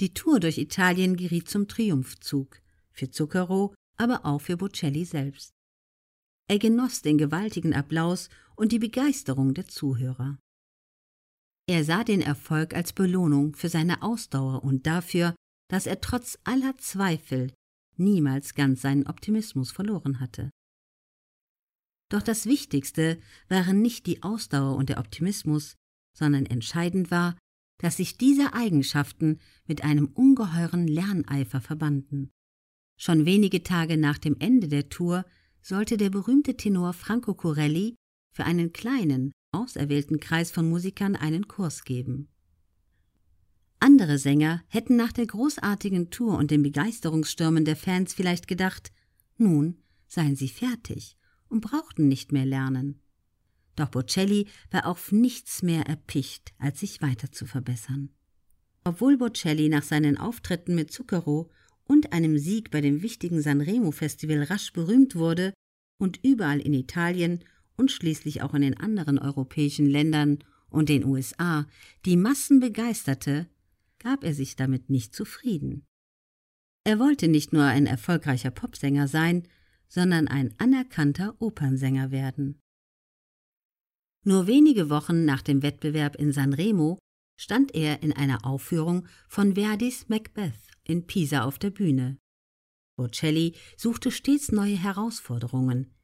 Die Tour durch Italien geriet zum Triumphzug, für Zucchero, aber auch für Bocelli selbst. Er genoss den gewaltigen Applaus und die Begeisterung der Zuhörer. Er sah den Erfolg als Belohnung für seine Ausdauer und dafür, dass er trotz aller Zweifel niemals ganz seinen Optimismus verloren hatte. Doch das Wichtigste waren nicht die Ausdauer und der Optimismus, sondern entscheidend war, dass sich diese Eigenschaften mit einem ungeheuren Lerneifer verbanden. Schon wenige Tage nach dem Ende der Tour sollte der berühmte Tenor Franco Corelli für einen kleinen, auserwählten Kreis von Musikern einen Kurs geben. Andere Sänger hätten nach der großartigen Tour und den Begeisterungsstürmen der Fans vielleicht gedacht, nun seien sie fertig und brauchten nicht mehr lernen. Doch Bocelli war auf nichts mehr erpicht, als sich weiter zu verbessern. Obwohl Bocelli nach seinen Auftritten mit Zucchero und einem Sieg bei dem wichtigen Sanremo Festival rasch berühmt wurde und überall in Italien und schließlich auch in den anderen europäischen Ländern und den USA die Massen begeisterte, gab er sich damit nicht zufrieden. Er wollte nicht nur ein erfolgreicher Popsänger sein, sondern ein anerkannter Opernsänger werden. Nur wenige Wochen nach dem Wettbewerb in Sanremo stand er in einer Aufführung von Verdis Macbeth in Pisa auf der Bühne. Bocelli suchte stets neue Herausforderungen,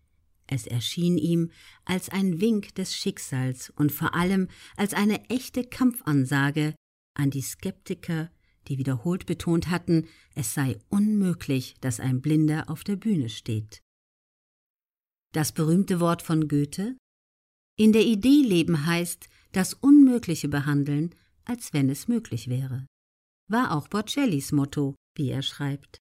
es erschien ihm als ein Wink des Schicksals und vor allem als eine echte Kampfansage an die Skeptiker, die wiederholt betont hatten, es sei unmöglich, dass ein Blinder auf der Bühne steht. Das berühmte Wort von Goethe In der Idee leben heißt, das Unmögliche behandeln, als wenn es möglich wäre, war auch Bocellis Motto, wie er schreibt.